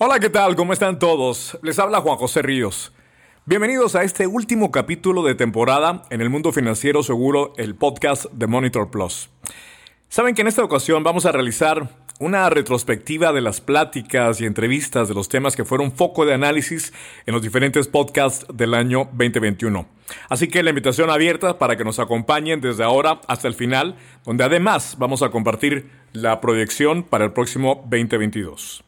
Hola, ¿qué tal? ¿Cómo están todos? Les habla Juan José Ríos. Bienvenidos a este último capítulo de temporada en el mundo financiero seguro, el podcast de Monitor Plus. Saben que en esta ocasión vamos a realizar una retrospectiva de las pláticas y entrevistas de los temas que fueron foco de análisis en los diferentes podcasts del año 2021. Así que la invitación abierta para que nos acompañen desde ahora hasta el final, donde además vamos a compartir la proyección para el próximo 2022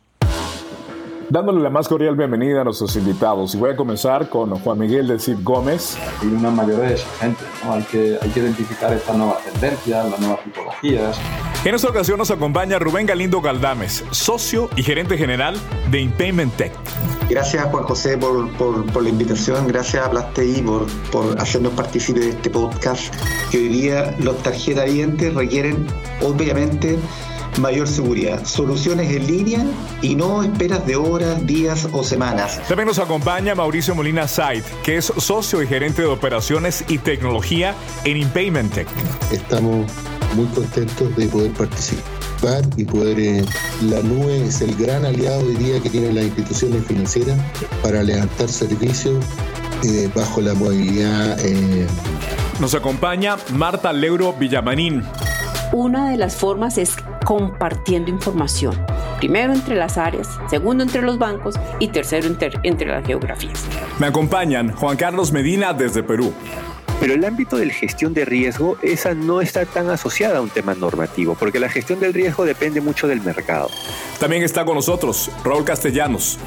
dándole la más cordial bienvenida a nuestros invitados. Y voy a comenzar con Juan Miguel de Cid Gómez. Hay una mayor de gente, ¿no? hay, que, hay que identificar estas nuevas tendencias, las nuevas tipologías. En esta ocasión nos acompaña Rubén Galindo Galdames, socio y gerente general de Impayment Tech. Gracias Juan José por, por, por la invitación, gracias a Plastei por, por hacernos participar de este podcast que hoy día los tarjetas dientes requieren obviamente mayor seguridad, soluciones en línea y no esperas de horas, días o semanas. También nos acompaña Mauricio Molina Said, que es socio y gerente de operaciones y tecnología en Impayment Tech. Estamos muy contentos de poder participar y poder... Eh, la nube es el gran aliado hoy día que tienen las instituciones financieras para levantar servicios eh, bajo la movilidad. Eh. Nos acompaña Marta Leuro Villamanín. Una de las formas es compartiendo información. Primero entre las áreas, segundo entre los bancos y tercero entre, entre las geografías. Me acompañan Juan Carlos Medina desde Perú. Pero el ámbito de la gestión de riesgo, esa no está tan asociada a un tema normativo, porque la gestión del riesgo depende mucho del mercado. También está con nosotros Raúl Castellanos.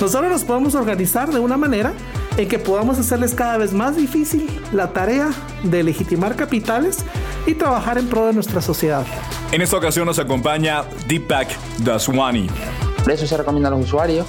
Nosotros nos podemos organizar de una manera en que podamos hacerles cada vez más difícil la tarea de legitimar capitales y trabajar en pro de nuestra sociedad. En esta ocasión nos acompaña Deepak Daswani. Por eso se recomienda a los usuarios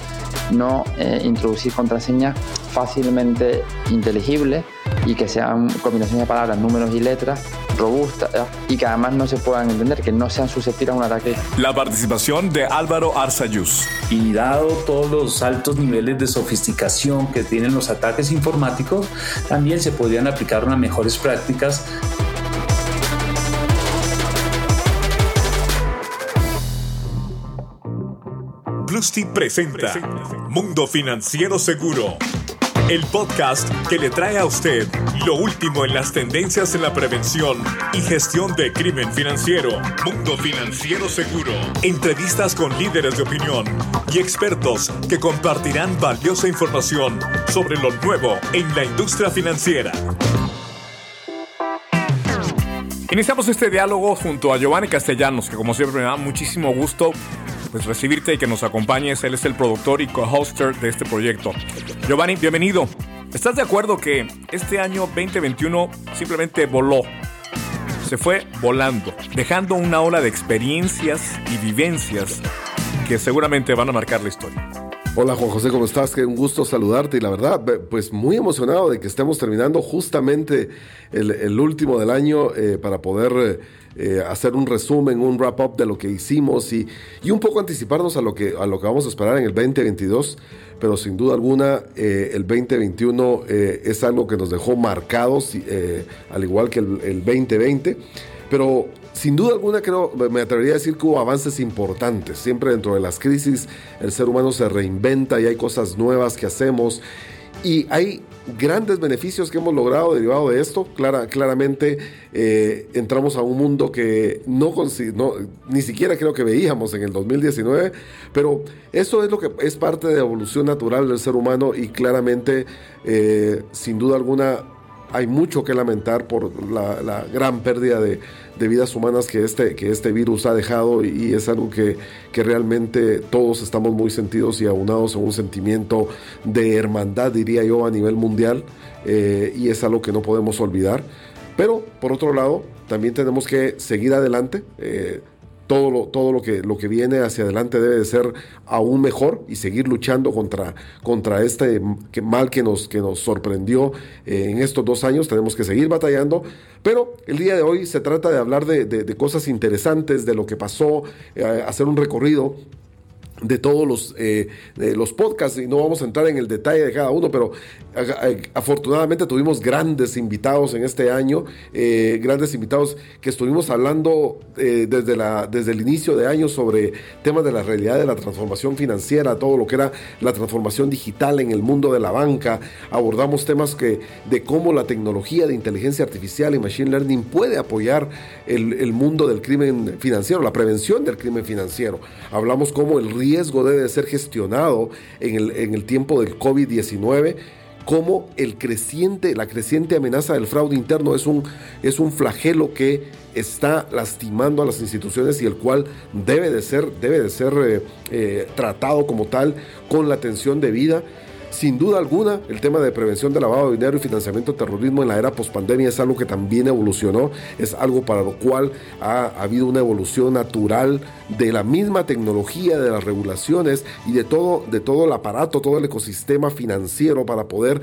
no eh, introducir contraseñas fácilmente inteligibles y que sean combinaciones de palabras, números y letras robustas y que además no se puedan entender, que no sean susceptibles a un ataque. La participación de Álvaro Arzayus. Y dado todos los altos niveles de sofisticación que tienen los ataques informáticos, también se podrían aplicar unas mejores prácticas Plusty presenta Mundo Financiero Seguro, el podcast que le trae a usted lo último en las tendencias en la prevención y gestión de crimen financiero. Mundo Financiero Seguro. Entrevistas con líderes de opinión y expertos que compartirán valiosa información sobre lo nuevo en la industria financiera. Iniciamos este diálogo junto a Giovanni Castellanos, que como siempre me da muchísimo gusto pues recibirte y que nos acompañes. Él es el productor y co-hoster de este proyecto. Giovanni, bienvenido. ¿Estás de acuerdo que este año 2021 simplemente voló? Se fue volando, dejando una ola de experiencias y vivencias que seguramente van a marcar la historia. Hola Juan José, ¿cómo estás? Qué un gusto saludarte. Y la verdad, pues muy emocionado de que estemos terminando justamente el, último del año eh, para poder eh, eh, hacer un resumen, un wrap-up de lo que hicimos y, y, un poco anticiparnos a lo, que, a lo que vamos a esperar en el 2022, pero sin duda alguna el 2021 es algo que nos dejó marcados, al igual que el, el 2020, pero sin duda alguna creo, me atrevería a decir que hubo avances importantes. Siempre dentro de las crisis el ser humano se reinventa y hay cosas nuevas que hacemos. Y hay grandes beneficios que hemos logrado derivado de esto. Clara, claramente eh, entramos a un mundo que no, no, ni siquiera creo que veíamos en el 2019, pero eso es lo que es parte de la evolución natural del ser humano y claramente, eh, sin duda alguna, hay mucho que lamentar por la, gran pérdida de, vidas humanas que este, que este virus ha dejado y, es algo que, que, realmente todos estamos muy sentidos y aunados en un sentimiento de hermandad, diría yo, a nivel mundial eh, y es algo que no podemos olvidar. Pero, por otro lado, también tenemos que seguir adelante. Eh, todo lo, todo lo que, lo que viene hacia adelante debe de ser aún mejor y seguir luchando contra, contra este mal que nos, que nos sorprendió eh, en estos dos años. Tenemos que seguir batallando, pero el día de hoy se trata de hablar de, cosas interesantes, de lo que pasó, eh, hacer un recorrido de todos los, eh, los podcasts y no vamos a entrar en el detalle de cada uno, pero afortunadamente tuvimos grandes invitados en este año, eh, grandes invitados que estuvimos hablando eh, desde, la, desde el inicio de año sobre temas de la realidad de la transformación financiera, todo lo que era la transformación digital en el mundo de la banca, abordamos temas que, de cómo la tecnología de inteligencia artificial y machine learning puede apoyar el, el mundo del crimen financiero, la prevención del crimen financiero. Hablamos cómo el riesgo debe ser gestionado en el, en el tiempo del COVID-19 cómo el creciente, la creciente amenaza del fraude interno es un, es un flagelo que está lastimando a las instituciones y el cual debe de ser, debe de ser eh, eh, tratado como tal con la atención debida. Sin duda alguna, el tema de prevención de lavado de dinero y financiamiento de terrorismo en la era pospandemia es algo que también evolucionó, es algo para lo cual ha, habido una evolución natural de la misma tecnología, de las regulaciones y de todo, de todo el aparato, todo el ecosistema financiero para poder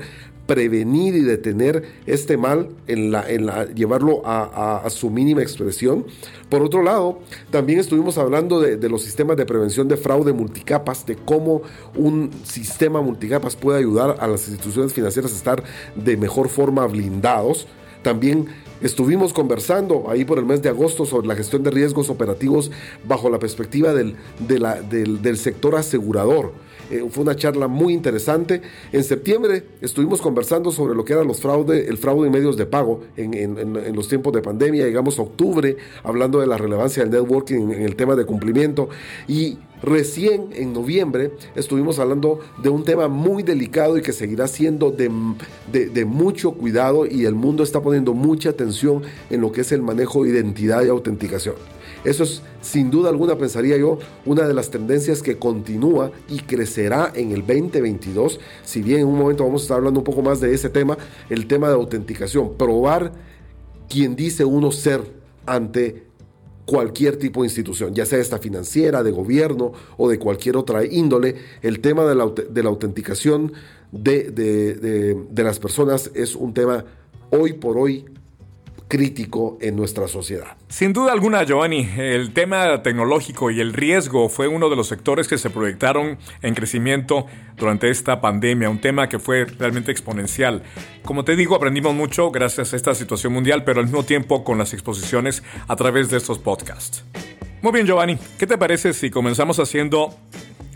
prevenir y detener este mal, en la, en la, llevarlo a, su mínima expresión. Por otro lado, también estuvimos hablando de, los sistemas de prevención de fraude multicapas, de cómo un sistema multicapas puede ayudar a las instituciones financieras a estar de mejor forma blindados. También Estuvimos conversando ahí por el mes de agosto sobre la gestión de riesgos operativos bajo la perspectiva del, del, del sector asegurador. Eh, fue una charla muy interesante. En septiembre estuvimos conversando sobre lo que era los fraude, el fraude en medios de pago en, los tiempos de pandemia. Llegamos a octubre hablando de la relevancia del networking en, el tema de cumplimiento. Y Recién en noviembre estuvimos hablando de un tema muy delicado y que seguirá siendo de, de, mucho cuidado y el mundo está poniendo mucha atención en lo que es el manejo de identidad y autenticación. Eso es, sin duda alguna, pensaría yo, una de las tendencias que continúa y crecerá en el 2022. Si bien en un momento vamos a estar hablando un poco más de ese tema, el tema de autenticación, probar quién dice uno ser ante cualquier tipo de institución, ya sea esta financiera, de gobierno o de cualquier otra índole, el tema de la, de la autenticación de, de las personas es un tema hoy por hoy crítico en nuestra sociedad. Sin duda alguna, Giovanni, el tema tecnológico y el riesgo fue uno de los sectores que se proyectaron en crecimiento durante esta pandemia, un tema que fue realmente exponencial. Como te digo, aprendimos mucho gracias a esta situación mundial, pero al mismo tiempo con las exposiciones a través de estos podcasts. Muy bien, Giovanni, ¿qué te parece si comenzamos haciendo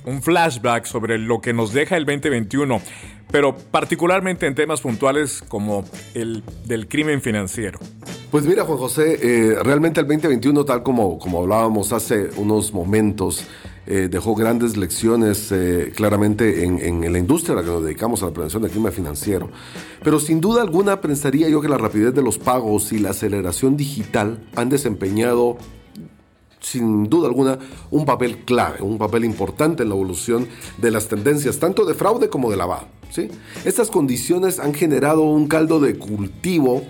un flashback sobre lo que nos deja el 2021, pero particularmente en temas puntuales como el del crimen financiero. Pues mira, Juan José, eh, realmente el 2021, tal como, como hablábamos hace unos momentos, eh, dejó grandes lecciones eh, claramente en, la industria a la que nos dedicamos a la prevención del crimen financiero. Pero sin duda alguna pensaría yo que la rapidez de los pagos y la aceleración digital han desempeñado sin duda alguna un papel clave, un papel importante en la evolución de las tendencias tanto de fraude como de lavado. ¿sí? Estas condiciones han generado un caldo de cultivo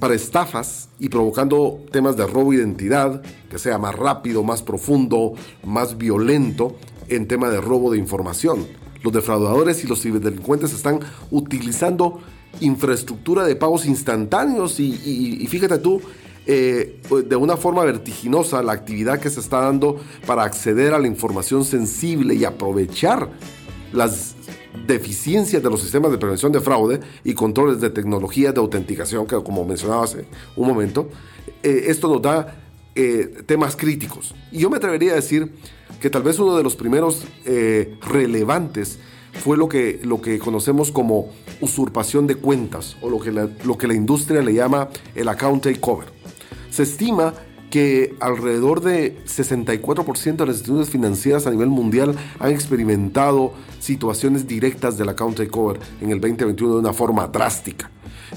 para estafas y provocando temas de robo de identidad, que sea más rápido, más profundo, más violento en tema de robo de información. Los defraudadores y los ciberdelincuentes están utilizando infraestructura de pagos instantáneos y fíjate tú, eh, de una forma vertiginosa la actividad que se está dando para acceder a la información sensible y aprovechar las deficiencias de los sistemas de prevención de fraude y controles de tecnología de autenticación, que como mencionaba hace un momento, eh, esto nos da eh, temas críticos. Y yo me atrevería a decir que tal vez uno de los primeros relevantes fue lo que, lo que conocemos como usurpación de cuentas o lo que lo que la industria le llama el account takeover. Se estima que alrededor de 64% de las instituciones financieras a nivel mundial han experimentado situaciones directas del account takeover en el 2021 de una forma drástica.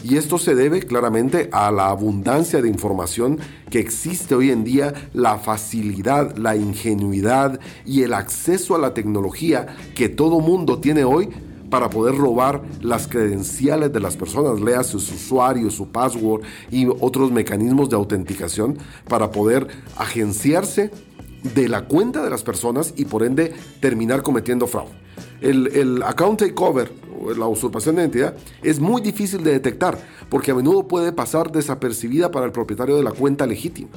Y esto se debe claramente a la abundancia de información que existe hoy en día, la facilidad, la ingenuidad y el acceso a la tecnología que todo mundo tiene hoy para poder robar las credenciales de las personas, lea sus usuarios, su password y otros mecanismos de autenticación para poder agenciarse de la cuenta de las personas y por ende terminar cometiendo fraude. El, el account takeover la usurpación de identidad es muy difícil de detectar porque a menudo puede pasar desapercibida para el propietario de la cuenta legítima,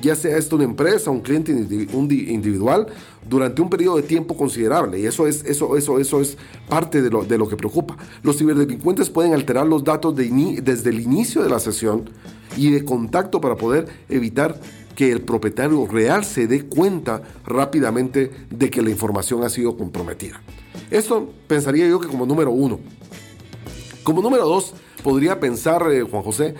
ya sea esto una empresa, un cliente individual durante un periodo de tiempo considerable y eso es, eso, eso, eso es parte de lo, de lo que preocupa. Los ciberdelincuentes pueden alterar los datos de desde el inicio de la sesión y de contacto para poder evitar que el propietario real se dé cuenta rápidamente de que la información ha sido comprometida. Esto pensaría yo que como número uno. Como número dos, podría pensar, eh, Juan José,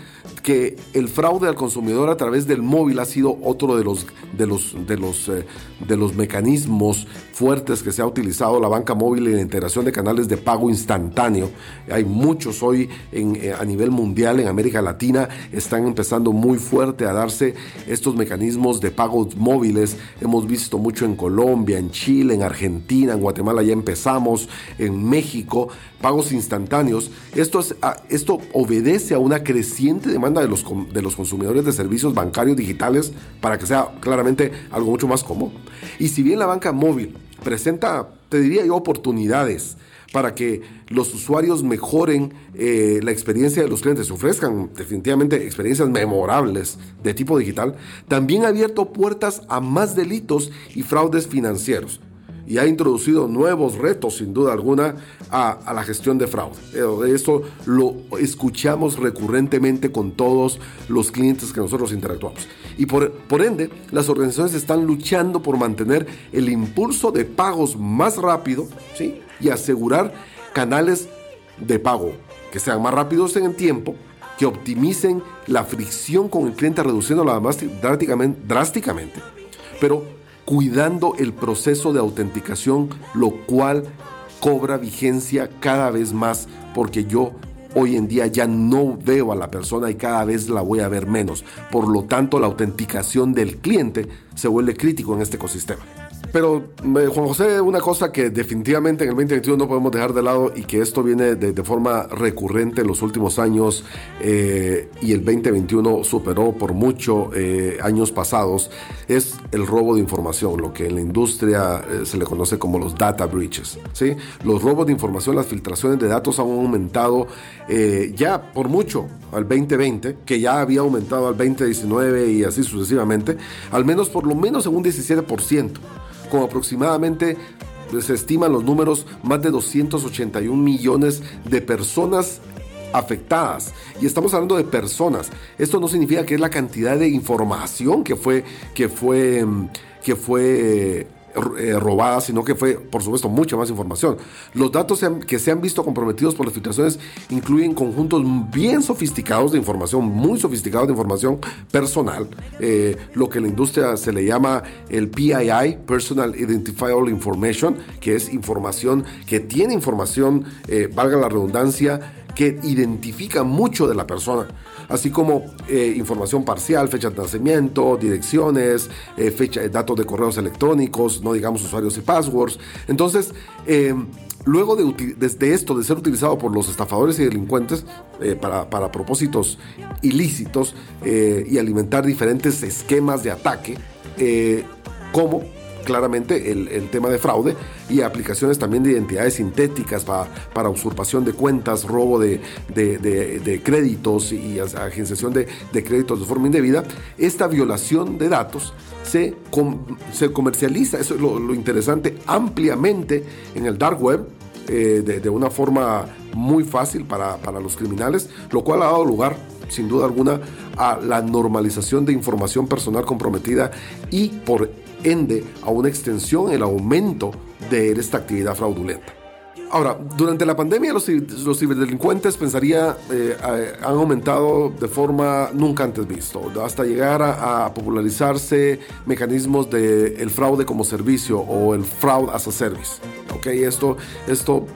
que el fraude al consumidor a través del móvil ha sido otro de los, de los, de los, eh, de los mecanismos fuertes que se ha utilizado la banca móvil y la integración de canales de pago instantáneo. Hay muchos hoy en, eh, a nivel mundial, en América Latina, están empezando muy fuerte a darse estos mecanismos de pagos móviles. Hemos visto mucho en Colombia, en Chile, en Argentina, en Guatemala ya empezamos, en México, pagos instantáneos. Esto, es, ah, esto obedece a una creciente demanda de los, de los consumidores de servicios bancarios digitales para que sea claramente algo mucho más cómodo. Y si bien la banca móvil presenta, te diría yo, oportunidades para que los usuarios mejoren eh, la experiencia de los clientes, ofrezcan definitivamente experiencias memorables de tipo digital, también ha abierto puertas a más delitos y fraudes financieros y ha introducido nuevos retos, sin duda alguna, a, la gestión de fraude. Esto lo escuchamos recurrentemente con todos los clientes que nosotros interactuamos. Y por, por ende, las organizaciones están luchando por mantener el impulso de pagos más rápido ¿sí? y asegurar canales de pago que sean más rápidos en el tiempo, que optimicen la fricción con el cliente reduciéndola drásticamente, drásticamente pero cuidando el proceso de autenticación, lo cual cobra vigencia cada vez más porque yo hoy en día ya no veo a la persona y cada vez la voy a ver menos. Por lo tanto, la autenticación del cliente se vuelve crítico en este ecosistema. Pero, Juan José, una cosa que definitivamente en el 2021 no podemos dejar de lado y que esto viene de, forma recurrente en los últimos años eh, y el 2021 superó por mucho eh, años pasados, es el robo de información, lo que en la industria eh, se le conoce como los data breaches. ¿sí? Los robos de información, las filtraciones de datos han aumentado ya por mucho al 2020, que ya había aumentado al 2019 y así sucesivamente, al menos por lo menos en un 17% con aproximadamente se estiman los números más de 281 millones de personas afectadas. Y estamos hablando de personas. Esto no significa que es la cantidad de información que fue, que fue, que fue eh, robada, sino que fue, por supuesto, mucha más información. Los datos que se han visto comprometidos por las filtraciones incluyen conjuntos bien sofisticados de información, muy sofisticados de información personal, eh, lo que la industria se le llama el PII, Personal Identifiable Information, que es información que tiene información, eh, valga la redundancia, que identifica mucho de la persona así como eh, información parcial, fecha de nacimiento, direcciones, eh, fecha, datos de correos electrónicos, no digamos usuarios y passwords. Entonces, eh, luego de, esto, de ser utilizado por los estafadores y delincuentes para, para, propósitos ilícitos y alimentar diferentes esquemas de ataque, como claramente el, tema de fraude y aplicaciones también de identidades sintéticas para, usurpación de cuentas, robo de, créditos y agenciación de, créditos de forma indebida, esta violación de datos se, se comercializa, eso es lo, interesante, ampliamente en el dark web. Eh, de, una forma muy fácil para, para los criminales, lo cual ha dado lugar sin duda alguna, a la normalización de información personal comprometida y por ende a una extensión, el aumento de esta actividad fraudulenta. Ahora, durante la pandemia los, ciberdelincuentes, pensaría, eh, han aumentado de forma nunca antes visto, hasta llegar a, popularizarse mecanismos del el fraude como servicio o el fraud as a service. Okay, esto, esto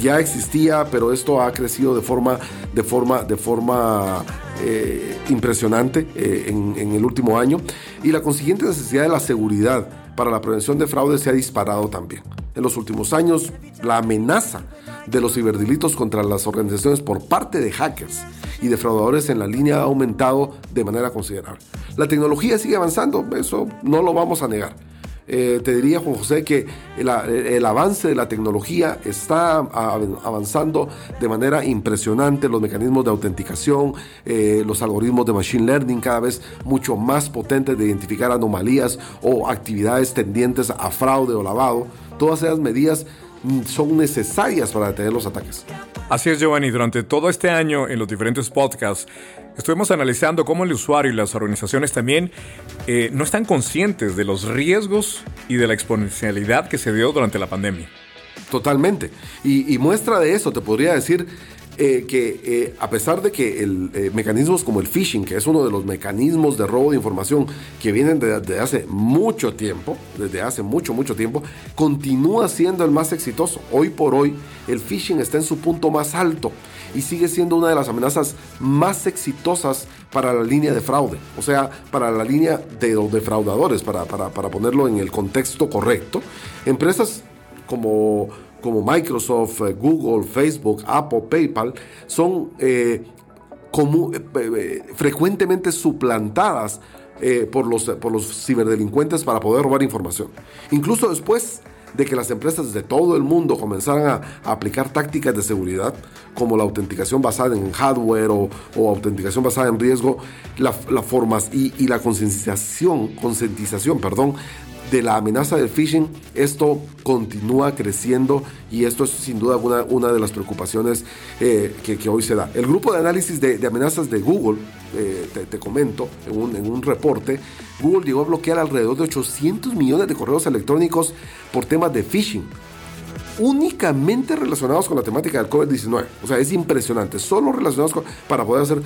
ya existía, pero esto ha crecido de forma, de forma, de forma eh, impresionante eh, en el último año y la consiguiente necesidad de la seguridad para la prevención de fraude se ha disparado también. En los últimos años, la amenaza de los ciberdelitos contra las organizaciones por parte de hackers y defraudadores en la línea ha aumentado de manera considerable. La tecnología sigue avanzando, eso no lo vamos a negar. Eh, te diría, Juan José, que el, avance de la tecnología está avanzando de manera impresionante. Los mecanismos de autenticación, eh, los algoritmos de machine learning cada vez mucho más potentes de identificar anomalías o actividades tendientes a fraude o lavado. Todas esas medidas mm, son necesarias para detener los ataques. Así es, Giovanni. Durante todo este año, en los diferentes podcasts, estuvimos analizando cómo el usuario y las organizaciones también eh, no están conscientes de los riesgos y de la exponencialidad que se dio durante la pandemia. Totalmente. Y, muestra de eso, te podría decir eh, que eh, a pesar de que el, mecanismos como el phishing, que es uno de los mecanismos de robo de información que vienen desde hace mucho tiempo, desde hace mucho, mucho tiempo, continúa siendo el más exitoso. Hoy por hoy, el phishing está en su punto más alto y sigue siendo una de las amenazas más exitosas para la línea de fraude, o sea, para la línea de los defraudadores, para, ponerlo en el contexto correcto. Empresas como, como Microsoft, eh, Google, Facebook, Apple, PayPal son eh, eh, frecuentemente suplantadas por, los, por los ciberdelincuentes para poder robar información. Incluso después de que las empresas de todo el mundo comenzaran a, aplicar tácticas de seguridad, como la autenticación basada en hardware o, autenticación basada en riesgo, la, formas y, y la concientización, concientización, perdón, de la amenaza del phishing, esto continúa creciendo y esto es sin duda una, una de las preocupaciones eh, que, hoy se da. El grupo de análisis de, amenazas de Google, eh, te, comento, en un, en un, reporte, Google llegó a bloquear alrededor de 800 millones de correos electrónicos por temas de phishing únicamente relacionados con la temática del COVID-19. O sea, es impresionante. Solo relacionados con, para poder hacer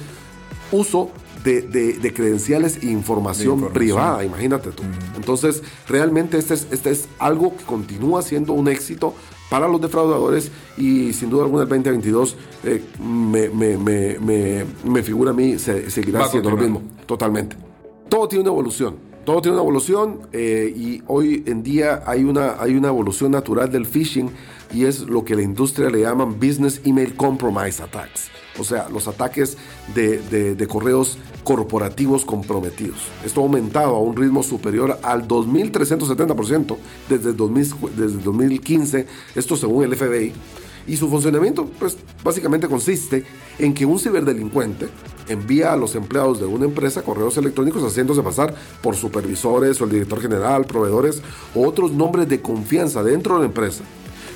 uso de, credenciales e información, privada, imagínate tú. Entonces, realmente este es, este es algo que continúa siendo un éxito para los defraudadores y sin duda alguna el 2022 eh, me, me, figura a mí se, seguirá siendo lo mismo, totalmente. Todo tiene una evolución. Todo tiene una evolución eh, y hoy en día hay una, hay una evolución natural del phishing y es lo que la industria le llaman Business Email Compromise Attacks, o sea, los ataques de, correos corporativos comprometidos. Esto ha aumentado a un ritmo superior al 2.370% desde, desde 2015, esto según el FBI. Y su funcionamiento, pues básicamente consiste en que un ciberdelincuente envía a los empleados de una empresa correos electrónicos haciéndose pasar por supervisores o el director general, proveedores o otros nombres de confianza dentro de la empresa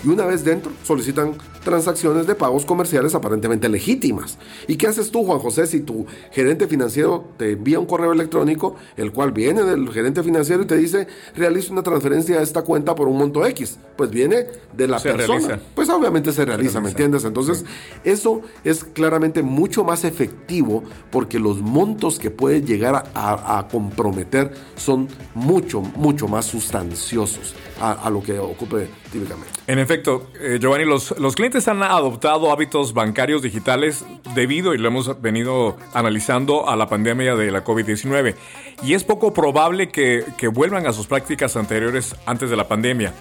y una vez dentro solicitan transacciones de pagos comerciales aparentemente legítimas. ¿Y qué haces tú, Juan José, si tu gerente financiero te envía un correo electrónico, el cual viene del gerente financiero y te dice, realiza una transferencia a esta cuenta por un monto X? Pues viene de la persona. Pues obviamente se realiza, ¿me entiendes? Entonces, eso es claramente mucho más efectivo porque los montos que puede llegar a, comprometer son mucho, mucho más sustanciosos a, lo que ocupe típicamente. En efecto, eh, Giovanni, los, los clientes han adoptado hábitos bancarios digitales debido, y lo hemos venido analizando, a la pandemia de la COVID-19. Y es poco probable que, que vuelvan a sus prácticas anteriores antes de la pandemia.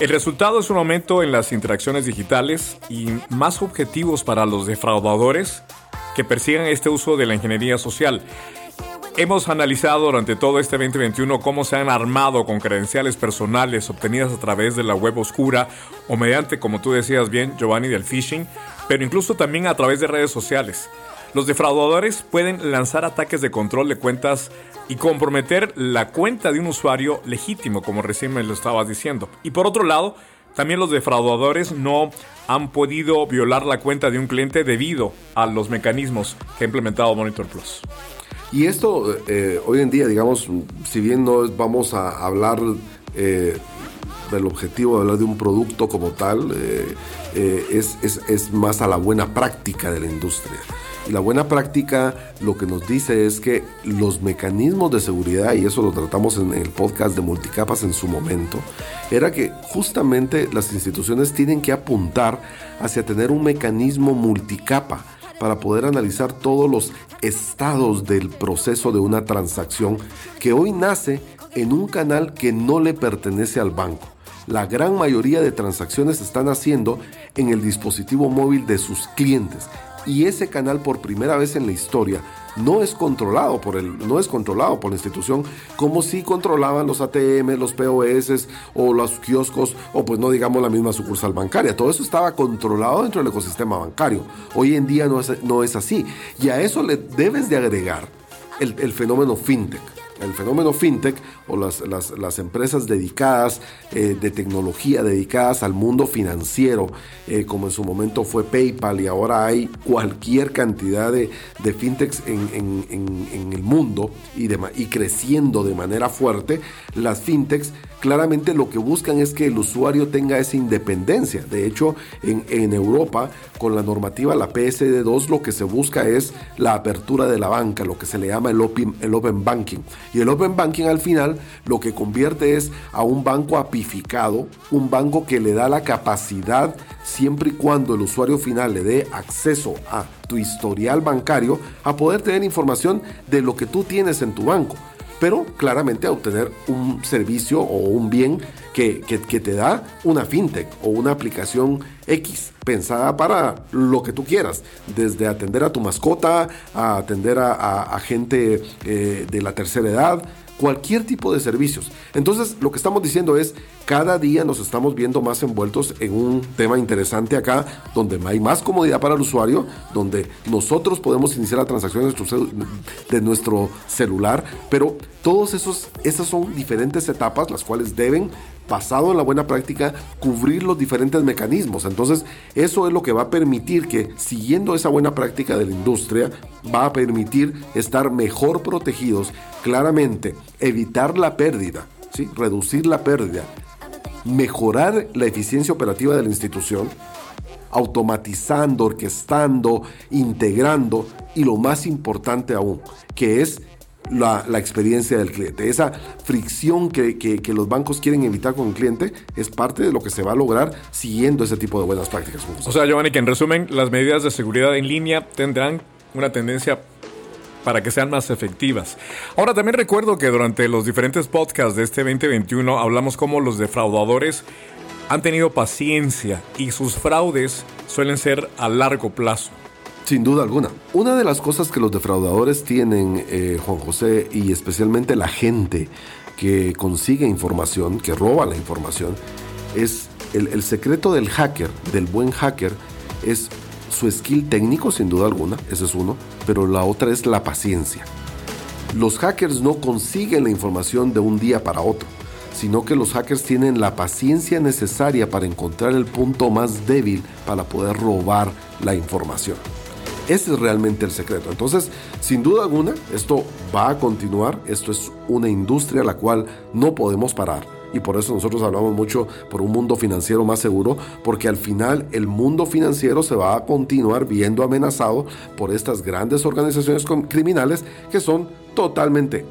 El resultado es un aumento en las interacciones digitales y más objetivos para los defraudadores que persigan este uso de la ingeniería social. Hemos analizado durante todo este 2021 cómo se han armado con credenciales personales obtenidas a través de la web oscura o mediante, como tú decías bien, Giovanni, del phishing, pero incluso también a través de redes sociales. Los defraudadores pueden lanzar ataques de control de cuentas y comprometer la cuenta de un usuario legítimo, como recién me lo estabas diciendo. Y por otro lado, también los defraudadores no han podido violar la cuenta de un cliente debido a los mecanismos que ha implementado Monitor Plus. Y esto eh, hoy en día, digamos, si bien no vamos a hablar eh, del objetivo de hablar de un producto como tal, eh, es, es, más a la buena práctica de la industria. Y la buena práctica lo que nos dice es que los mecanismos de seguridad, y eso lo tratamos en el podcast de multicapas en su momento, era que justamente las instituciones tienen que apuntar hacia tener un mecanismo multicapa para poder analizar todos los estados del proceso de una transacción que hoy nace en un canal que no le pertenece al banco. La gran mayoría de transacciones están haciendo en el dispositivo móvil de sus clientes y ese canal por primera vez en la historia no es controlado por el, no es controlado por la institución como si controlaban los ATM, los POS o los kioscos o pues no digamos la misma sucursal bancaria. Todo eso estaba controlado dentro del ecosistema bancario. Hoy en día no es, no es así. Y a eso le debes de agregar el, el fenómeno fintech el fenómeno fintech o las, las, empresas dedicadas eh, de tecnología, dedicadas al mundo financiero, eh, como en su momento fue PayPal y ahora hay cualquier cantidad de, de fintechs en, en, el mundo y, de, y creciendo de manera fuerte, las fintechs claramente lo que buscan es que el usuario tenga esa independencia. De hecho, en, en Europa, con la normativa, la PSD2, lo que se busca es la apertura de la banca, lo que se le llama el open, el open banking. Y el open banking al final lo que convierte es a un banco apificado, un banco que le da la capacidad, siempre y cuando el usuario final le dé acceso a tu historial bancario, a poder tener información de lo que tú tienes en tu banco pero claramente obtener un servicio o un bien que, te da una fintech o una aplicación X pensada para lo que tú quieras, desde atender a tu mascota, a atender a, gente eh, de la tercera edad, cualquier tipo de servicios. Entonces, lo que estamos diciendo es, cada día nos estamos viendo más envueltos en un tema interesante acá, donde hay más comodidad para el usuario, donde nosotros podemos iniciar la transacción de nuestro celular, pero todos esos, esas son diferentes etapas, las cuales deben basado en la buena práctica, cubrir los diferentes mecanismos. Entonces, eso es lo que va a permitir que, siguiendo esa buena práctica de la industria, va a permitir estar mejor protegidos, claramente, evitar la pérdida, ¿sí? reducir la pérdida, mejorar la eficiencia operativa de la institución, automatizando, orquestando, integrando y lo más importante aún, que es la, experiencia del cliente. Esa fricción que, los bancos quieren evitar con el cliente es parte de lo que se va a lograr siguiendo ese tipo de buenas prácticas. O sea, Giovanni, que en resumen, las medidas de seguridad en línea tendrán una tendencia para que sean más efectivas. Ahora también recuerdo que durante los diferentes podcasts de este 2021 hablamos cómo los defraudadores han tenido paciencia y sus fraudes suelen ser a largo plazo. Sin duda alguna. Una de las cosas que los defraudadores tienen, eh, Juan José, y especialmente la gente que consigue información, que roba la información, es el, secreto del hacker, del buen hacker, es su skill técnico, sin duda alguna, ese es uno, pero la otra es la paciencia. Los hackers no consiguen la información de un día para otro, sino que los hackers tienen la paciencia necesaria para encontrar el punto más débil para poder robar la información. Ese es realmente el secreto. Entonces, sin duda alguna, esto va a continuar. Esto es una industria a la cual no podemos parar. Y por eso nosotros hablamos mucho por un mundo financiero más seguro, porque al final el mundo financiero se va a continuar viendo amenazado por estas grandes organizaciones criminales que son totalmente,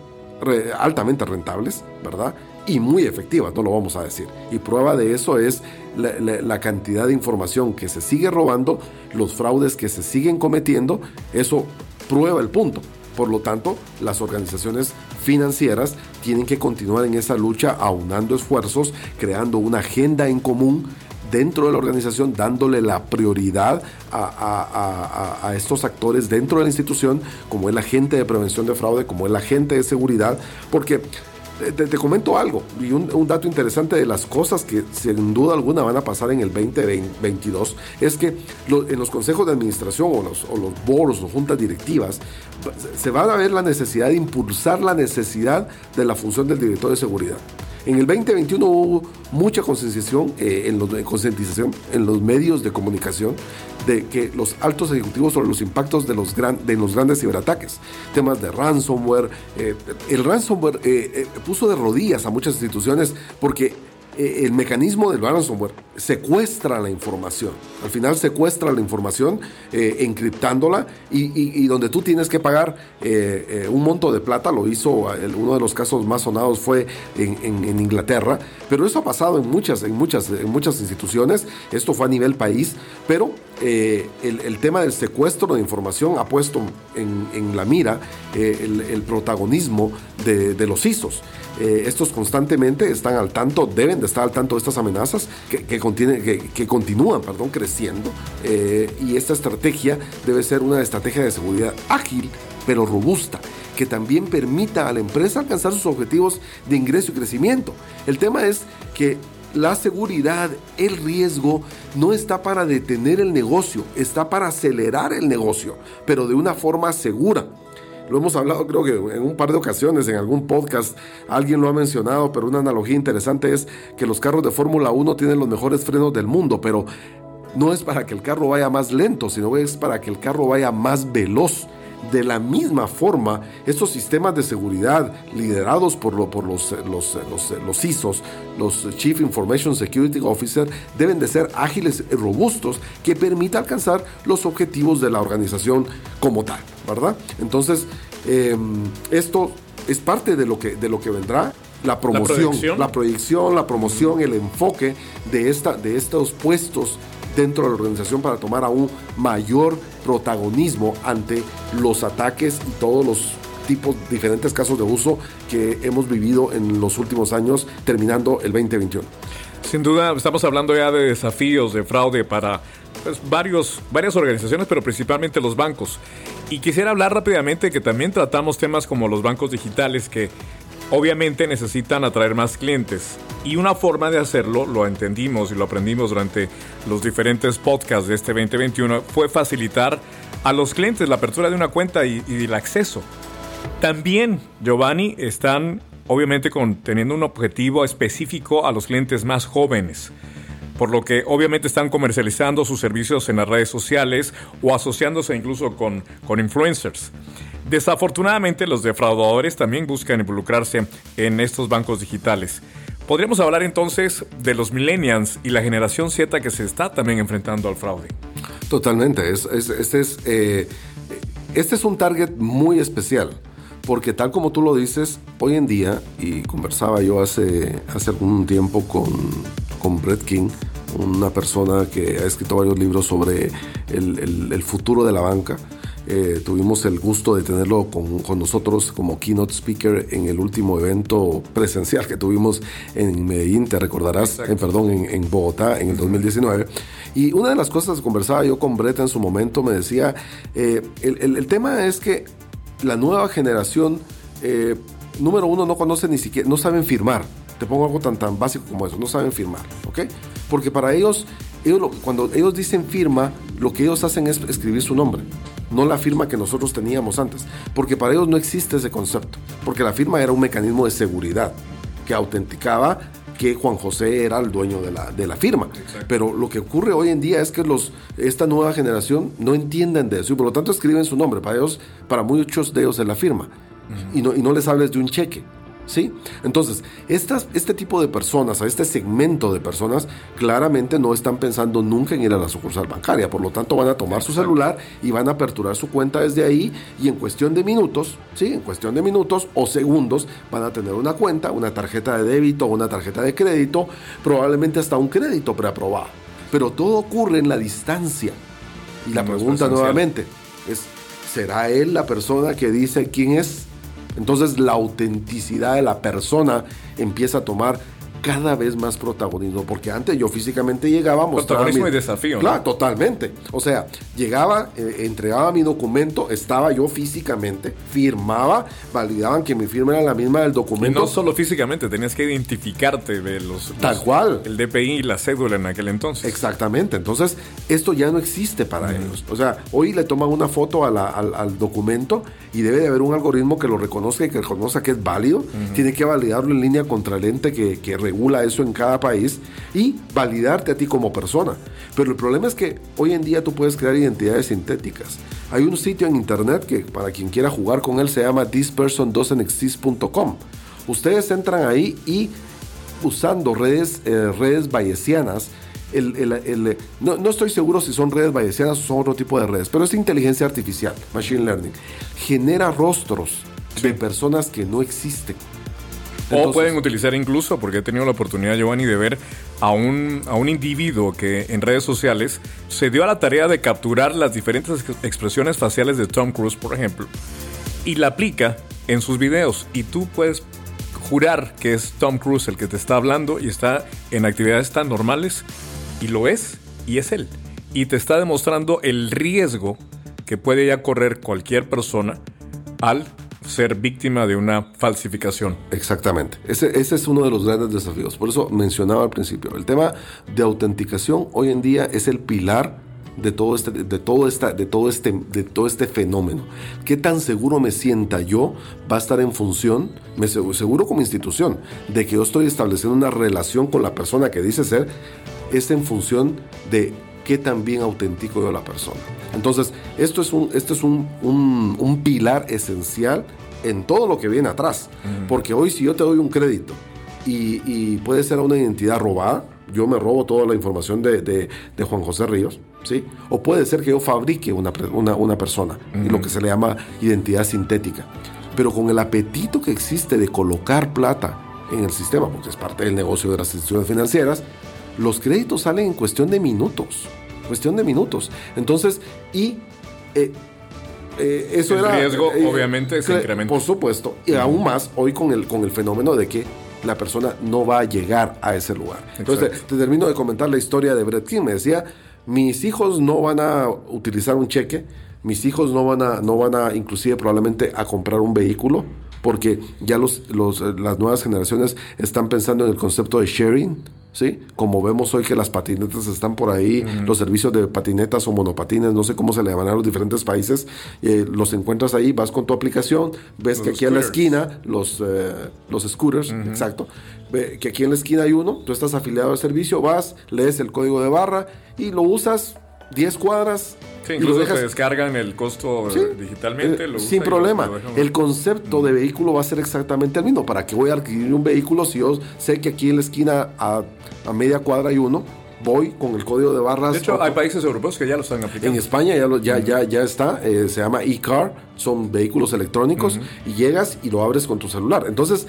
altamente rentables, ¿verdad? y muy efectiva, no lo vamos a decir. Y prueba de eso es la, cantidad de información que se sigue robando, los fraudes que se siguen cometiendo, eso prueba el punto. Por lo tanto, las organizaciones financieras tienen que continuar en esa lucha aunando esfuerzos, creando una agenda en común dentro de la organización, dándole la prioridad a, a, estos actores dentro de la institución, como el agente de prevención de fraude, como el agente de seguridad, porque te, comento algo y un, dato interesante de las cosas que sin duda alguna van a pasar en el 2022 es que en los consejos de administración o los, o los o juntas directivas se va a ver la necesidad de impulsar la necesidad de la función del director de seguridad. En el 2021 hubo mucha concienciación, eh, en los, en los medios de comunicación de que los altos ejecutivos sobre los impactos de los, gran, de los grandes ciberataques, temas de ransomware. Eh, el ransomware eh, puso de rodillas a muchas instituciones porque el mecanismo del ransomware secuestra la información. Al final secuestra la información eh, encriptándola y, donde tú tienes que pagar eh, eh, un monto de plata, lo hizo, uno de los casos más sonados fue en, Inglaterra, pero eso ha pasado en muchas, en muchas, en muchas instituciones, esto fue a nivel país, pero el, tema del secuestro de información ha puesto en, la mira el, protagonismo de, los ISOs. estos constantemente están al tanto, deben estar al tanto de estas amenazas que, continúan perdón, creciendo eh, y esta estrategia debe ser una estrategia de seguridad ágil pero robusta, que también permita a la empresa alcanzar sus objetivos de ingreso y crecimiento. El tema es que la seguridad, el riesgo, no está para detener el negocio, está para acelerar el negocio, pero de una forma segura. Lo hemos hablado creo que en un par de ocasiones, en algún podcast, alguien lo ha mencionado, pero una analogía interesante es que los carros de Fórmula 1 tienen los mejores frenos del mundo, pero no es para que el carro vaya más lento, sino es para que el carro vaya más veloz. De la misma forma, estos sistemas de seguridad liderados por, por los, los, los, los, ISOs, los Chief Information Security Officer, deben de ser ágiles y robustos que permita alcanzar los objetivos de la organización como tal, ¿verdad? Entonces, em, esto es parte de lo que, de lo que vendrá la promoción, la proyección, la, promoción, el enfoque de, esta, de estos puestos dentro de la organización para tomar aún mayor protagonismo ante los ataques y todos los tipos, diferentes casos de uso que hemos vivido en los últimos años, terminando el 2021. Sin duda, estamos hablando ya de desafíos de fraude para pues, varios, varias organizaciones, pero principalmente los bancos. Y quisiera hablar rápidamente que también tratamos temas como los bancos digitales que obviamente necesitan atraer más clientes. Y una forma de hacerlo, lo entendimos y lo aprendimos durante los diferentes podcasts de este 2021, fue facilitar a los clientes la apertura de una cuenta y, el acceso. También, Giovanni, están obviamente con, teniendo un objetivo específico a los clientes más jóvenes por lo que obviamente están comercializando sus servicios en las redes sociales o asociándose incluso con, con influencers. Desafortunadamente, los defraudadores también buscan involucrarse en estos bancos digitales. Podríamos hablar entonces de los millennials y la generación Z que se está también enfrentando al fraude. Totalmente, este, es, eh, este es un target muy especial, porque tal como tú lo dices, hoy en día, y conversaba yo hace, hace algún tiempo con, con Brett King, una persona que ha escrito varios libros sobre el, el futuro de la banca, eh, tuvimos el gusto de tenerlo con, nosotros como keynote speaker en el último evento presencial que tuvimos en Medellín, te recordarás, en, perdón, en, Bogotá en el 2019. Y una de las cosas que conversaba yo con Brett en su momento me decía, eh, el, tema es que la nueva generación, eh, número uno, no conoce ni siquiera, no saben firmar. Te pongo algo tan, tan básico como eso, no saben firmar, ¿ok? Porque para ellos, ellos cuando ellos dicen firma, lo que ellos hacen es escribir su nombre no la firma que nosotros teníamos antes, porque para ellos no existe ese concepto, porque la firma era un mecanismo de seguridad que autenticaba que Juan José era el dueño de la, de la firma. Pero lo que ocurre hoy en día es que los, esta nueva generación no entienden de eso y por lo tanto escriben su nombre. Para ellos, para muchos de ellos es la firma. y, no, y no les hables de un cheque. ¿Sí? Entonces, estas, este tipo de personas, a este segmento de personas, claramente no están pensando nunca en ir a la sucursal bancaria. Por lo tanto, van a tomar su celular y van a aperturar su cuenta desde ahí y en cuestión de minutos, ¿sí? En cuestión de minutos o segundos van a tener una cuenta, una tarjeta de débito una tarjeta de crédito, probablemente hasta un crédito preaprobado. Pero todo ocurre en la distancia. Y la pregunta nuevamente es, ¿será él la persona que dice quién es? Entonces la autenticidad de la persona empieza a tomar cada vez más protagonismo, porque antes yo físicamente llegaba, mostraba Protagonismo y desafío. Claro, totalmente. O sea, llegaba, eh, entregaba mi documento, estaba yo físicamente, firmaba, validaban que mi firma era la misma del documento. Y no solo físicamente, tenías que identificarte de los... Tal cual. El DPI y la cédula en aquel entonces. Exactamente. Entonces, esto ya no existe para ellos. O sea, hoy le toman una foto al, al, documento y debe de haber un algoritmo que lo reconozca y que reconozca que es válido. Tiene que validarlo en línea contra el ente que, que regula eso en cada país y validarte a ti como persona. Pero el problema es que hoy en día tú puedes crear identidades sintéticas. Hay un sitio en internet que para quien quiera jugar con él se llama thispersondoesn'texist.com. Ustedes entran ahí y usando redes, eh, redes bayesianas, el, no, no, estoy seguro si son redes bayesianas o son otro tipo de redes, pero es inteligencia artificial, machine learning, genera rostros de personas que no existen o pueden utilizar incluso, porque he tenido la oportunidad, Giovanni, de ver a un, a un individuo que en redes sociales se dio a la tarea de capturar las diferentes expresiones faciales de Tom Cruise, por ejemplo, y la aplica en sus videos. Y tú puedes jurar que es Tom Cruise el que te está hablando y está en actividades tan normales, y lo es, y es él. Y te está demostrando el riesgo que puede ya correr cualquier persona al ser víctima de una falsificación. Exactamente. Ese, es uno de los grandes desafíos. Por eso mencionaba al principio, el tema de autenticación hoy en día es el pilar de todo este, de todo esta, de todo este, de todo este fenómeno. ¿Qué tan seguro me sienta yo va a estar en función, me seguro como institución, de que yo estoy estableciendo una relación con la persona que dice ser, es en función de qué tan bien autentico yo la persona. Entonces, esto es un, esto es un, un- un pilar esencial en todo lo que viene atrás. Porque hoy si yo te doy un crédito y, y puede ser a una identidad robada, yo me robo toda la información de, de- de Juan José Ríos, ¿sí? O puede ser que yo fabrique una, una, una persona, y lo que se le llama identidad sintética. Pero con el apetito que existe de colocar plata en el sistema, porque es parte del negocio de las instituciones financieras, los créditos salen en cuestión de minutos. Cuestión de minutos. Entonces, y eh, eh, eso El era. riesgo, eh, obviamente, se cre- incrementa. Por supuesto. Y aún más hoy con el, con el fenómeno de que la persona no va a llegar a ese lugar. Entonces, te, te termino de comentar la historia de Brett King. Me decía: mis hijos no van a utilizar un cheque, mis hijos no van a, no van a, inclusive, probablemente a comprar un vehículo. Porque ya los, los, eh, las nuevas generaciones están pensando en el concepto de sharing, ¿sí? Como vemos hoy que las patinetas están por ahí, los servicios de patinetas o monopatines, no sé cómo se le llaman a los diferentes países, eh, los encuentras ahí, vas con tu aplicación, ves que aquí en la esquina, los, eh, los scooters, exacto, ve que aquí en la esquina hay uno, tú estás afiliado al servicio, vas, lees el código de barra y lo usas 10 cuadras. Sí, incluso dejas- te descargan el costo Sí. eh, digitalmente. eh, lo sin problema. lo- el concepto de vehículo va a ser exactamente el mismo. ¿Para qué voy a adquirir un vehículo si yo sé que aquí en la esquina a, a media cuadra hay uno? Voy con el código de barras. De hecho, hay países europeos que ya lo están en aplicando. España ya, lo- ya, ya, ya está, eh, se llama e-car, son vehículos electrónicos y llegas y lo abres con tu celular. Entonces,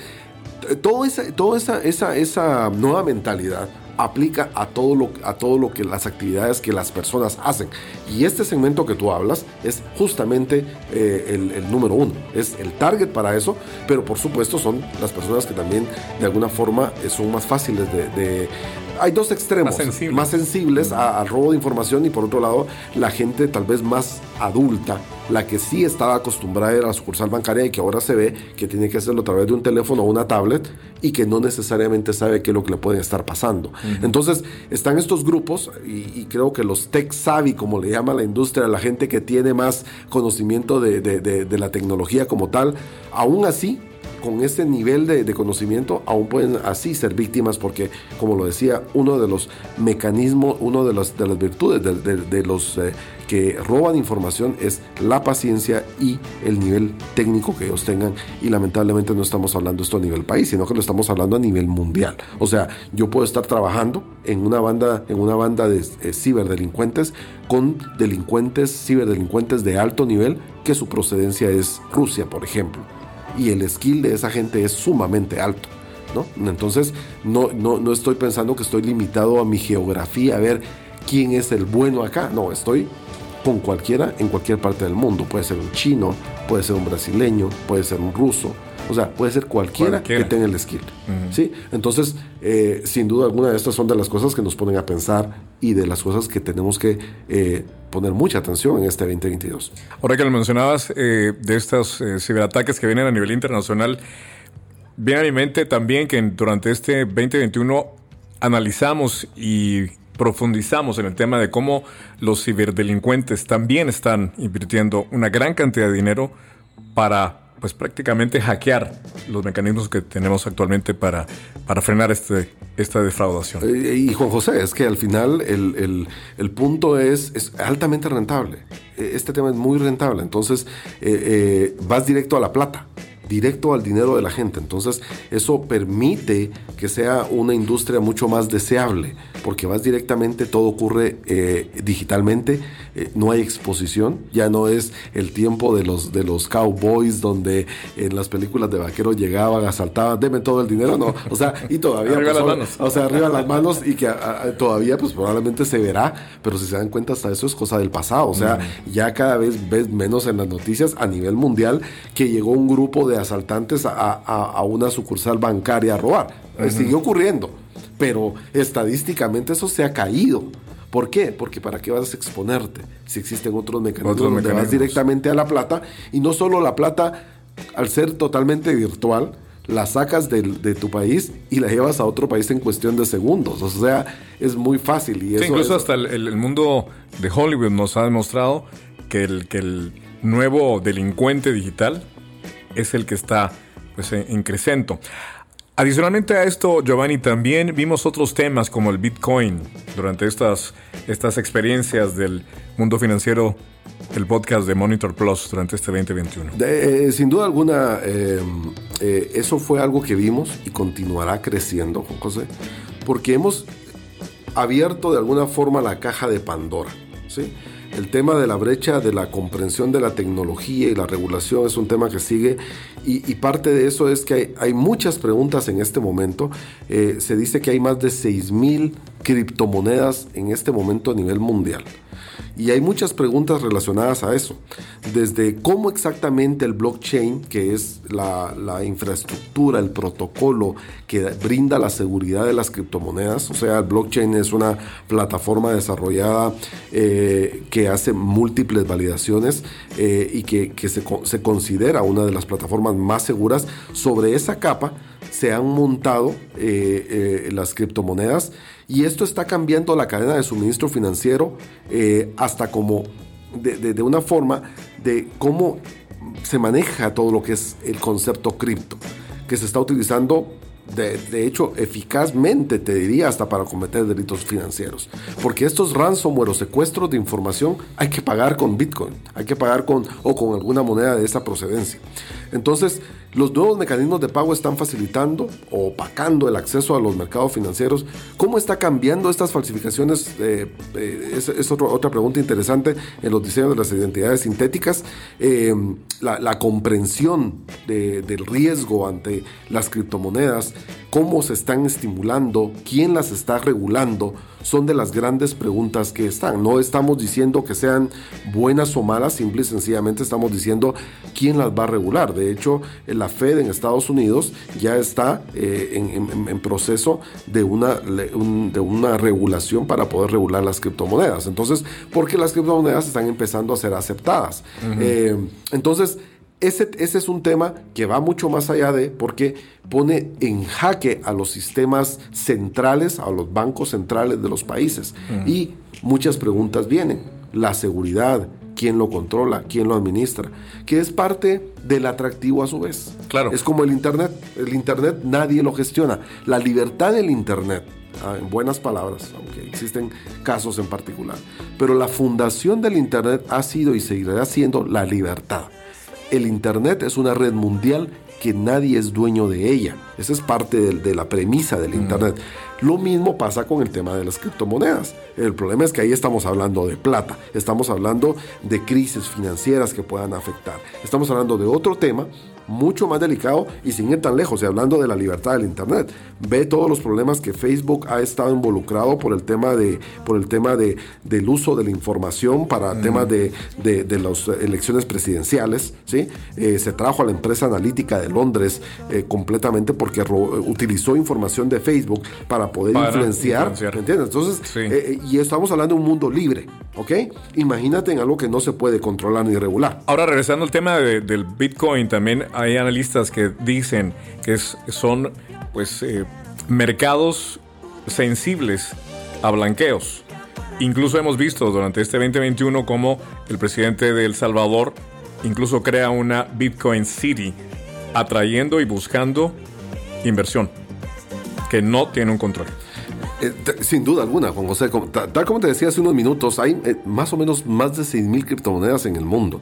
t- todo esa, toda esa, esa, esa nueva mentalidad aplica a todo, lo, a todo lo que las actividades que las personas hacen. Y este segmento que tú hablas es justamente eh, el, número uno, es el target para eso, pero por supuesto son las personas que también de alguna forma eh, son más fáciles de- hay dos extremos, Más sensibles. más sensibles a- al robo de información y por otro lado la gente tal vez más adulta, la que sí estaba acostumbrada a ir a la sucursal bancaria y que ahora se ve que tiene que hacerlo a través de un teléfono o una tablet y que no necesariamente sabe qué es lo que le puede estar pasando. Entonces están estos grupos y, y creo que los tech savvy, como le llama la industria, la gente que tiene más conocimiento de, de- de- de la tecnología como tal, aún así con ese nivel de, conocimiento aún pueden así ser víctimas porque, como lo decía, uno de los mecanismos, uno de, los, las virtudes de, de- de los eh, que roban información es la paciencia y el nivel técnico que ellos tengan y lamentablemente no estamos hablando esto a nivel país, sino que lo estamos hablando a nivel mundial. O sea, yo puedo estar trabajando en una banda, en una banda de eh, ciberdelincuentes con delincuentes, ciberdelincuentes de alto nivel que su procedencia es Rusia, por ejemplo y el skill de esa gente es sumamente alto. ¿no? Entonces, no, no, no estoy pensando que estoy limitado a mi geografía, a ver quién es el bueno acá. No, estoy con cualquiera en cualquier parte del mundo. Puede ser un chino, puede ser un brasileño, puede ser un ruso. O sea, puede ser cualquiera, Cualquiera. que tenga el skill. ¿sí? Entonces, eh, sin duda alguna, estas son de las cosas que nos ponen a pensar y de las cosas que tenemos que eh, poner mucha atención en este 2022. Ahora que lo mencionabas eh, de estos eh, ciberataques que vienen a nivel internacional, viene a mi mente también que durante este 2021 analizamos y profundizamos en el tema de cómo los ciberdelincuentes también están invirtiendo una gran cantidad de dinero para pues prácticamente hackear los mecanismos que tenemos actualmente para, para frenar este, esta defraudación. Eh, Y Juan José, es que al final el, el- el punto es, es altamente rentable. Eh, Este tema es muy rentable. Entonces, eh, eh, vas directo a la plata, directo al dinero de la gente. Entonces, eso permite que sea una industria mucho más deseable, porque vas directamente, todo ocurre eh, digitalmente, eh, no hay exposición, ya no es el tiempo de los, de los cowboys donde en las películas de vaqueros llegaban, asaltaban, deme todo el dinero, no, o sea, y todavía... Arriba pues, las manos. o sea, arriba las manos y que a- a- todavía pues probablemente se verá, pero si se dan cuenta hasta eso es cosa del pasado, o sea, ya cada vez ves menos en las noticias a nivel mundial que llegó un grupo de asaltantes a, a- a una sucursal bancaria a robar. Eh, Sigue ocurriendo, pero estadísticamente eso se ha caído. ¿Por qué? Porque para qué vas a exponerte si existen otros mecanismos Otros donde vas mecanismos. directamente a la plata y no solo la plata al ser totalmente virtual, la sacas de, de, tu país y la llevas a otro país en cuestión de segundos. O sea, es muy fácil. Y eso, incluso hasta el, el, mundo de Hollywood nos ha demostrado que el, que el nuevo delincuente digital es el que está pues, en, en crecento. Adicionalmente a esto, Giovanni, también vimos otros temas como el Bitcoin durante estas, estas experiencias del mundo financiero, el podcast de Monitor Plus durante este 2021. De, eh, sin duda alguna, eh, eh, eso fue algo que vimos y continuará creciendo, José, porque hemos abierto de alguna forma la caja de Pandora. ¿sí? El tema de la brecha de la comprensión de la tecnología y la regulación es un tema que sigue y, parte de eso es que hay, hay, muchas preguntas en este momento. Eh, se dice que hay más de 6.000 criptomonedas en este momento a nivel mundial. Y hay muchas preguntas relacionadas a eso. Desde cómo exactamente el blockchain, que es la, infraestructura, el protocolo que brinda la seguridad de las criptomonedas. O sea, el blockchain es una plataforma desarrollada eh, que hace múltiples validaciones eh, y que, se, considera una de las plataformas más seguras. Sobre esa capa se han montado eh, las criptomonedas y esto está cambiando la cadena de suministro financiero eh, hasta como de, de, una forma de cómo se maneja todo lo que es el concepto cripto, que se está utilizando de, de, hecho, eficazmente, te diría, hasta para cometer delitos financieros. Porque estos ransomware o secuestros de información hay que pagar con Bitcoin, hay que pagar con o con alguna moneda de esa procedencia. Entonces, los nuevos mecanismos de pago están facilitando o opacando el acceso a los mercados financieros. ¿Cómo está cambiando estas falsificaciones? Eh, eh, es, otra pregunta interesante en los diseños de las identidades sintéticas. Eh, la, comprensión de, del riesgo ante las criptomonedas, cómo se están estimulando, quién las está regulando, son de las grandes preguntas que están. No estamos diciendo que sean buenas o malas, simple y sencillamente estamos diciendo quién las va a regular. De hecho, la Fed en Estados Unidos ya está eh, en, en, en, proceso de una, un, de una regulación para poder regular las criptomonedas. Entonces, porque las criptomonedas están empezando a ser aceptadas. Uh -huh. eh, entonces, ese, ese, es un tema que va mucho más allá de porque pone en jaque a los sistemas centrales, a los bancos centrales de los países. Mm. Y muchas preguntas vienen. La seguridad, quién lo controla, quién lo administra, que es parte del atractivo a su vez. Claro. Es como el Internet. El Internet nadie lo gestiona. La libertad del Internet en buenas palabras, aunque existen casos en particular. Pero la fundación del Internet ha sido y seguirá siendo la libertad. El Internet es una red mundial que nadie es dueño de ella. Esa es parte de, de la premisa del Internet. Mm. Lo mismo pasa con el tema de las criptomonedas. El problema es que ahí estamos hablando de plata, estamos hablando de crisis financieras que puedan afectar, estamos hablando de otro tema mucho más delicado y sin ir tan lejos, y hablando de la libertad del Internet. Ve todos los problemas que Facebook ha estado involucrado por el tema, de, por el tema de, del uso de la información para mm. temas de, de, de, las elecciones presidenciales. ¿sí? Eh, se trajo a la empresa analítica de Londres eh, completamente porque utilizó información de Facebook para poder para influenciar, influenciar. ¿me entiendes? Entonces, sí. eh, y estamos hablando de un mundo libre, ¿ok? Imagínate en algo que no se puede controlar ni regular. Ahora, regresando al tema de, del Bitcoin, también hay analistas que dicen que son pues eh, mercados sensibles a blanqueos. Incluso hemos visto durante este 2021 como el presidente de El Salvador incluso crea una Bitcoin City atrayendo y buscando inversión que no tiene un control. Eh, sin duda alguna, Juan José, como, tal como te decía hace unos minutos, hay eh, más o menos más de 6.000 criptomonedas en el mundo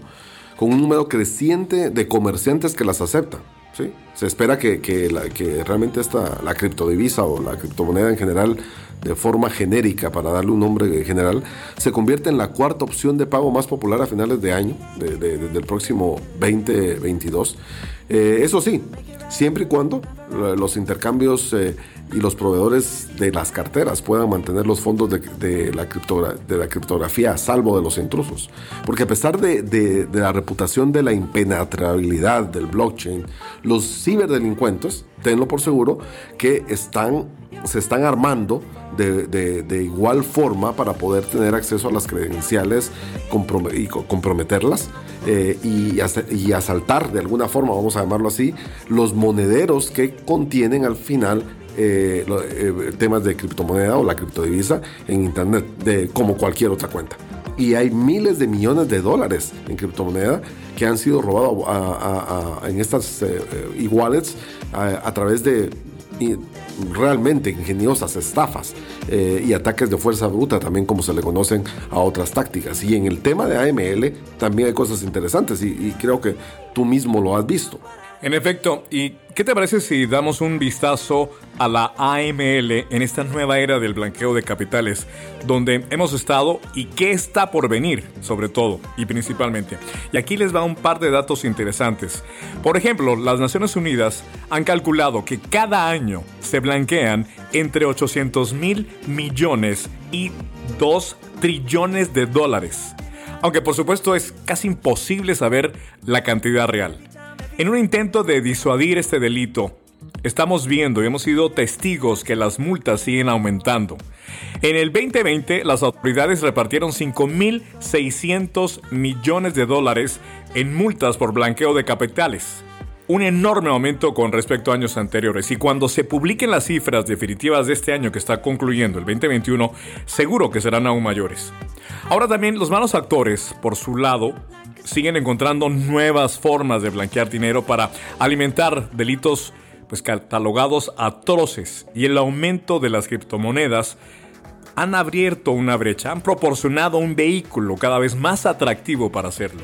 con un número creciente de comerciantes que las aceptan. ¿sí? Se espera que, que, realmente esta, la criptodivisa o la criptomoneda en general, de forma genérica, para darle un nombre general, se convierta en la cuarta opción de pago más popular a finales de año, de, del próximo 2022. Eh, eso sí, siempre y cuando los intercambios eh, y los proveedores de las carteras puedan mantener los fondos de, de, la, de la, criptografía a salvo de los intrusos. Porque a pesar de, de, la reputación de la impenetrabilidad del blockchain, los ciberdelincuentes tenlo por seguro que están, se están armando de, igual forma para poder tener acceso a las credenciales y comprometerlas eh, y, asaltar de alguna forma, vamos a llamarlo así, los monederos que contienen al final eh, eh, temas de criptomoneda o la criptodivisa en Internet, de, como cualquier otra cuenta. Y hay miles de millones de dólares en criptomoneda que han sido robados en estas e-wallets a, través de realmente ingeniosas estafas eh, y ataques de fuerza bruta, también como se le conocen a otras tácticas. Y en el tema de AML también hay cosas interesantes y creo que tú mismo lo has visto. En efecto, ¿y qué te parece si damos un vistazo a la AML en esta nueva era del blanqueo de capitales, donde hemos estado y qué está por venir, sobre todo y principalmente? Y aquí les va un par de datos interesantes. Por ejemplo, las Naciones Unidas han calculado que cada año se blanquean entre 800 mil millones y 2 trillones de dólares. Aunque por supuesto es casi imposible saber la cantidad real. En un intento de disuadir este delito, estamos viendo y hemos sido testigos que las multas siguen aumentando. En el 2020, las autoridades repartieron 5.600 millones de dólares en multas por blanqueo de capitales. Un enorme aumento con respecto a años anteriores y cuando se publiquen las cifras definitivas de este año que está concluyendo, el 2021, seguro que serán aún mayores. Ahora también los malos actores, por su lado, siguen encontrando nuevas formas de blanquear dinero para alimentar delitos pues catalogados atroces y el aumento de las criptomonedas han abierto una brecha, han proporcionado un vehículo cada vez más atractivo para hacerlo.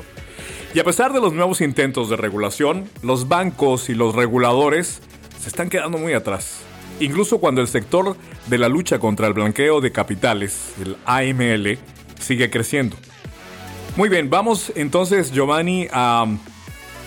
Y a pesar de los nuevos intentos de regulación, los bancos y los reguladores se están quedando muy atrás. Incluso cuando el sector de la lucha contra el blanqueo de capitales, el AML, sigue creciendo. Muy bien, vamos entonces, Giovanni, a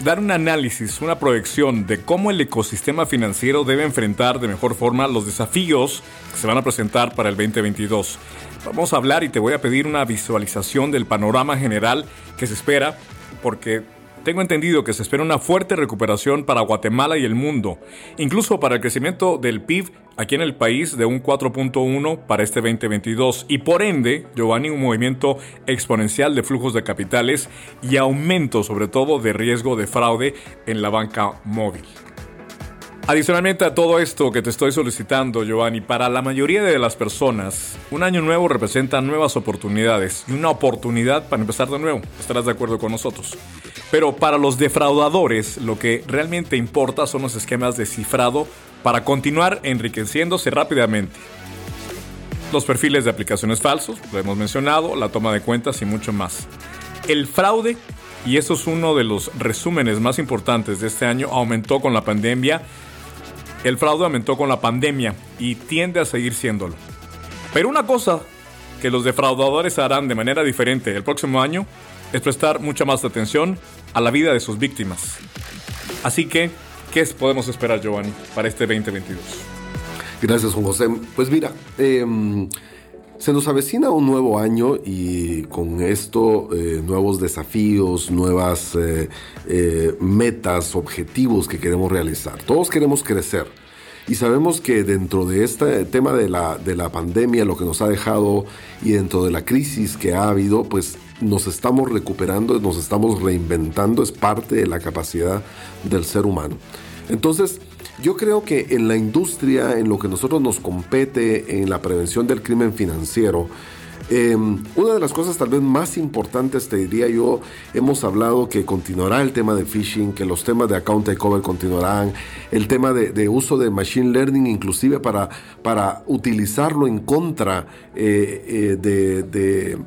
dar un análisis, una proyección de cómo el ecosistema financiero debe enfrentar de mejor forma los desafíos que se van a presentar para el 2022. Vamos a hablar y te voy a pedir una visualización del panorama general que se espera, porque tengo entendido que se espera una fuerte recuperación para Guatemala y el mundo, incluso para el crecimiento del PIB aquí en el país de un 4.1 para este 2022 y por ende, Giovanni, un movimiento exponencial de flujos de capitales y aumento sobre todo de riesgo de fraude en la banca móvil. Adicionalmente a todo esto que te estoy solicitando, Giovanni, para la mayoría de las personas, un año nuevo representa nuevas oportunidades y una oportunidad para empezar de nuevo. Estarás de acuerdo con nosotros. Pero para los defraudadores, lo que realmente importa son los esquemas de cifrado para continuar enriqueciéndose rápidamente. Los perfiles de aplicaciones falsos, lo hemos mencionado, la toma de cuentas y mucho más. El fraude, y eso es uno de los resúmenes más importantes de este año, aumentó con la pandemia el fraude aumentó con la pandemia y tiende a seguir siéndolo. Pero una cosa que los defraudadores harán de manera diferente el próximo año es prestar mucha más atención a la vida de sus víctimas. Así que, ¿qué podemos esperar, Giovanni, para este 2022? Gracias, Juan José. Pues mira, em, se nos avecina un nuevo año y con esto eh, nuevos desafíos, nuevas eh, eh, metas, objetivos que queremos realizar. Todos queremos crecer. Y sabemos que dentro de este tema de la, de la pandemia, lo que nos ha dejado y dentro de la crisis que ha habido, pues nos estamos recuperando, nos estamos reinventando, es parte de la capacidad del ser humano. Entonces, yo creo que en la industria, en lo que nosotros nos compete, en la prevención del crimen financiero, em, una de las cosas tal vez más importantes, te diría yo, hemos hablado que continuará el tema de phishing, que los temas de account takeover continuarán, el tema de, uso de machine learning inclusive para, para utilizarlo en contra eh, eh, de de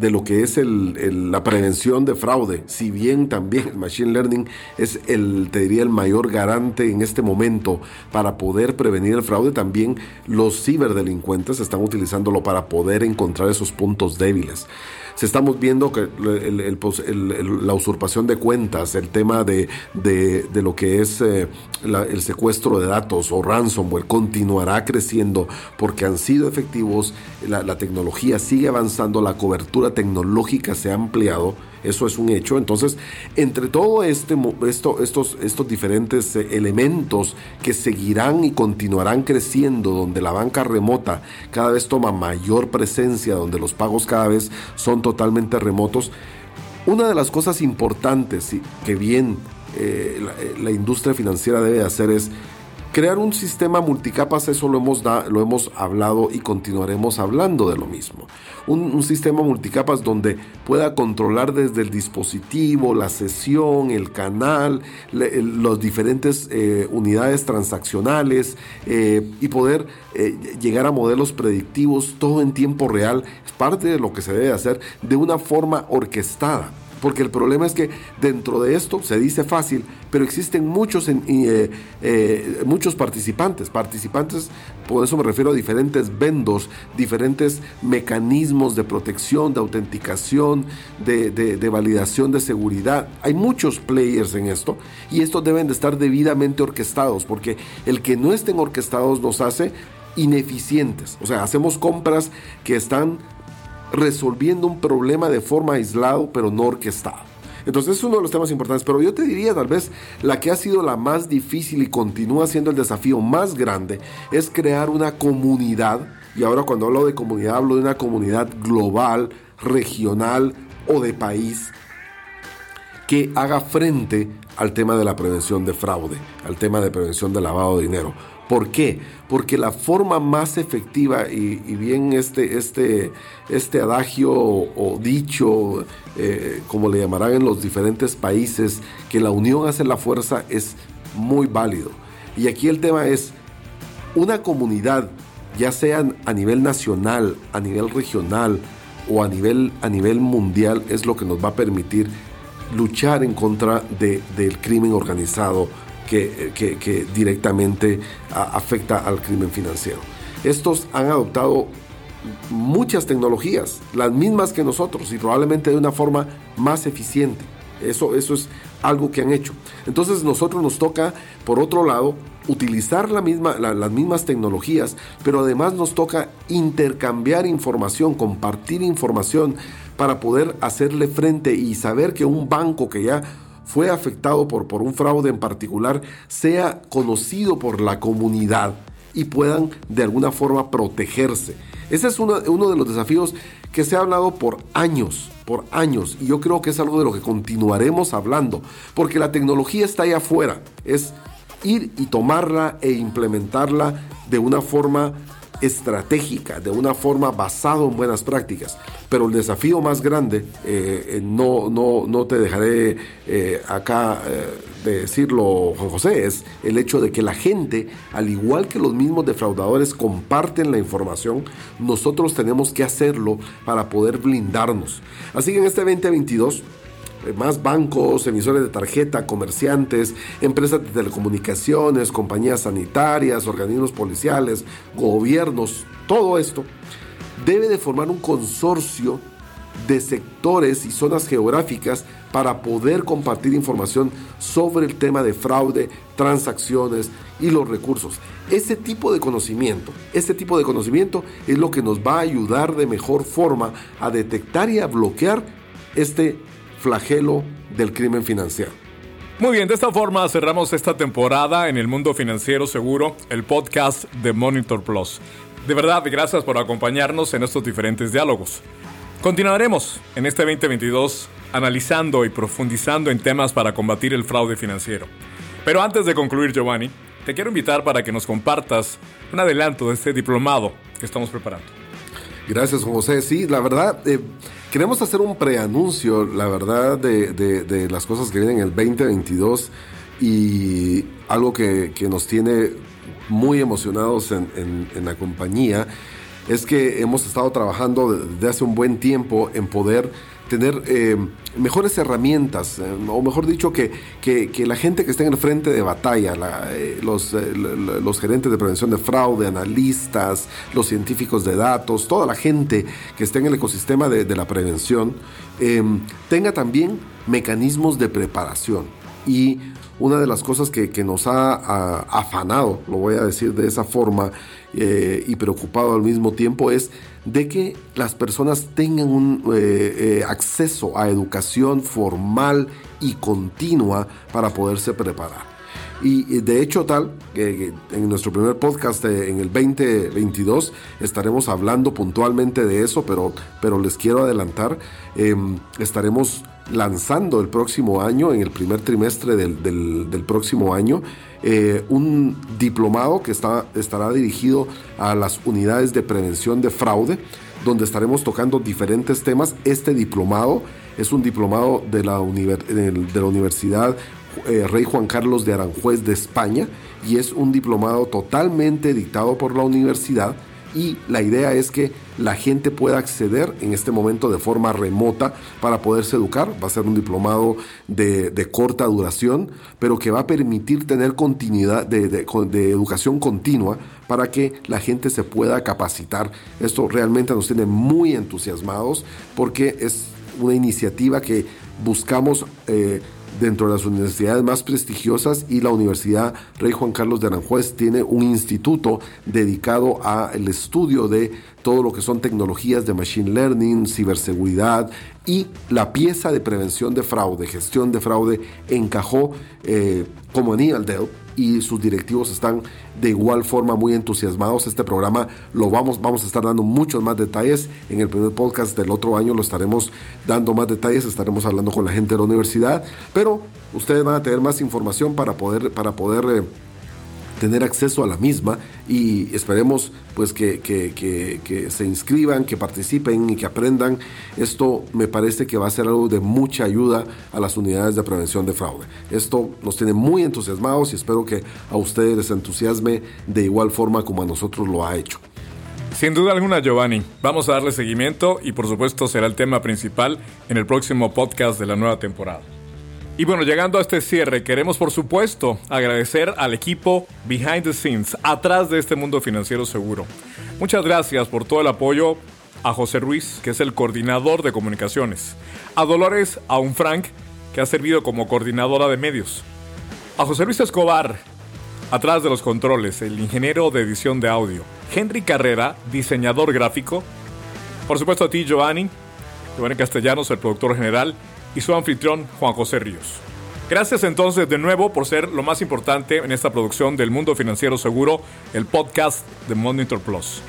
lo que es la prevención de fraude, si bien también el Machine Learning es el, te diría, el mayor garante en este momento para poder prevenir el fraude, también los ciberdelincuentes están utilizándolo para poder encontrar esos puntos débiles se estamos viendo que la usurpación de cuentas, el tema de, lo que es eh, el secuestro de datos o ransomware continuará creciendo porque han sido efectivos, la, tecnología sigue avanzando, la cobertura tecnológica se ha ampliado eso es un hecho. Entonces, entre todo este, esto, estos, estos diferentes eh, elementos que seguirán y continuarán creciendo, donde la banca remota cada vez toma mayor presencia, donde los pagos cada vez son totalmente remotos, una de las cosas importantes que bien eh, la, la industria financiera debe hacer es Crear un sistema multicapas, eso lo hemos, lo hemos hablado y continuaremos hablando de lo mismo. Un, sistema multicapas donde pueda controlar desde el dispositivo, la sesión, el canal, las diferentes eh, unidades transaccionales eh, y poder eh, llegar a modelos predictivos todo en tiempo real. Es parte de lo que se debe hacer de una forma orquestada porque el problema es que dentro de esto se dice fácil, pero existen muchos, eh, eh, muchos participantes. Participantes, por eso me refiero a diferentes vendos, diferentes mecanismos de protección, de autenticación, de, de validación de seguridad. Hay muchos players en esto y estos deben de estar debidamente orquestados, porque el que no estén orquestados nos hace ineficientes. O sea, hacemos compras que están resolviendo un problema de forma aislado pero no orquestado. Entonces es uno de los temas importantes, pero yo te diría tal vez la que ha sido la más difícil y continúa siendo el desafío más grande es crear una comunidad, y ahora cuando hablo de comunidad hablo de una comunidad global, regional o de país, que haga frente al tema de la prevención de fraude, al tema de prevención de lavado de dinero. ¿Por qué? Porque la forma más efectiva y, bien este, este, este adagio o, dicho, eh, como le llamarán en los diferentes países, que la unión hace la fuerza es muy válido. Y aquí el tema es una comunidad, ya sea a nivel nacional, a nivel regional o a nivel, a nivel mundial, es lo que nos va a permitir luchar en contra de, del crimen organizado que, directamente afecta al crimen financiero. Estos han adoptado muchas tecnologías, las mismas que nosotros y probablemente de una forma más eficiente. Eso, eso es algo que han hecho. Entonces nosotros nos toca, por otro lado, utilizar las mismas tecnologías, pero además nos toca intercambiar información, compartir información para poder hacerle frente y saber que un banco que ya fue afectado por, por un fraude en particular sea conocido por la comunidad y puedan de alguna forma protegerse. Ese es uno, uno, de los desafíos que se ha hablado por años, por años, y yo creo que es algo de lo que continuaremos hablando, porque la tecnología está ahí afuera, es ir y tomarla e implementarla de una forma estratégica, de una forma basada en buenas prácticas. Pero el desafío más grande, eh, eh, no, no, no te dejaré eh, acá de decirlo, Juan José, es el hecho de que la gente, al igual que los mismos defraudadores, comparten la información, nosotros tenemos que hacerlo para poder blindarnos. Así que en este 2022 más bancos, emisores de tarjeta, comerciantes, empresas de telecomunicaciones, compañías sanitarias, organismos policiales, gobiernos, todo esto debe de formar un consorcio de sectores y zonas geográficas para poder compartir información sobre el tema de fraude, transacciones y los recursos. Ese tipo de conocimiento, este tipo de conocimiento es lo que nos va a ayudar de mejor forma a detectar y a bloquear este flagelo del crimen financiero. Muy bien, de esta forma cerramos esta temporada en el mundo financiero seguro, el podcast de Monitor Plus. De verdad, gracias por acompañarnos en estos diferentes diálogos. Continuaremos en este 2022 analizando y profundizando en temas para combatir el fraude financiero. Pero antes de concluir, Giovanni, te quiero invitar para que nos compartas un adelanto de este diplomado que estamos preparando. Gracias, José. Sí, la verdad, eh, queremos hacer un preanuncio, la verdad, de, las cosas que vienen en el 2022 y algo que, nos tiene muy emocionados en, en la compañía es que hemos estado trabajando desde hace un buen tiempo en poder tener eh, mejores herramientas, eh, o mejor dicho, que, que, la gente que está en el frente de batalla, eh, los, los, gerentes de prevención de fraude, analistas, los científicos de datos, toda la gente que está en el ecosistema de, de la prevención, tenga también mecanismos de preparación. Y una de las cosas que, nos ha, afanado, lo voy a decir de esa forma, eh, y preocupado al mismo tiempo es de que las personas tengan un eh, eh, acceso a educación formal y continua para poderse preparar. Y de hecho tal, que en nuestro primer podcast en el 2022 estaremos hablando puntualmente de eso, pero, pero les quiero adelantar, em, estaremos lanzando el próximo año, en el primer trimestre del, próximo año, eh, un diplomado que está, estará dirigido a las unidades de prevención de fraude, donde estaremos tocando diferentes temas. Este diplomado es un diplomado de la, de la Universidad eh, Rey Juan Carlos de Aranjuez de España y es un diplomado totalmente dictado por la universidad y la idea es que la gente pueda acceder en este momento de forma remota para poderse educar. Va a ser un diplomado de, corta duración, pero que va a permitir tener continuidad de, educación continua para que la gente se pueda capacitar. Esto realmente nos tiene muy entusiasmados porque es una iniciativa que buscamos eh, dentro de las universidades más prestigiosas y la Universidad Rey Juan Carlos de Aranjuez tiene un instituto dedicado al estudio de todo lo que son tecnologías de machine learning, ciberseguridad y la pieza de prevención de fraude, gestión de fraude, encajó eh, como anillo al dedo y sus directivos están de igual forma muy entusiasmados. Este programa lo vamos, vamos a estar dando muchos más detalles. En el primer podcast del otro año lo estaremos dando más detalles, estaremos hablando con la gente de la universidad, pero ustedes van a tener más información para poder, para poder eh, tener acceso a la misma y esperemos pues que, que, se inscriban, que participen y que aprendan. Esto me parece que va a ser algo de mucha ayuda a las unidades de prevención de fraude. Esto nos tiene muy entusiasmados y espero que a ustedes les entusiasme de igual forma como a nosotros lo ha hecho. Sin duda alguna, Giovanni. Vamos a darle seguimiento y por supuesto será el tema principal en el próximo podcast de la nueva temporada. Y bueno, llegando a este cierre, queremos por supuesto agradecer al equipo behind the scenes, atrás de este mundo financiero seguro. Muchas gracias por todo el apoyo a José Ruiz, que es el coordinador de comunicaciones, a Dolores Aunfrank, que ha servido como coordinadora de medios, a José Luis Escobar, atrás de los controles, el ingeniero de edición de audio, Henry Carrera, diseñador gráfico, por supuesto a ti, Giovanni, Giovanni Castellanos, el productor general, y su anfitrión Juan José Ríos. Gracias entonces de nuevo por ser lo más importante en esta producción del Mundo Financiero Seguro, el podcast de Monitor Plus.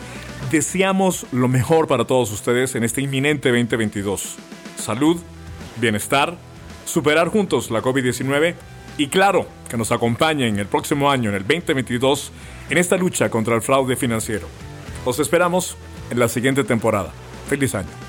Deseamos lo mejor para todos ustedes en este inminente 2022. Salud, bienestar, superar juntos la COVID-19 y claro, que nos acompañen el próximo año, en el 2022, en esta lucha contra el fraude financiero. Os esperamos en la siguiente temporada. Feliz año.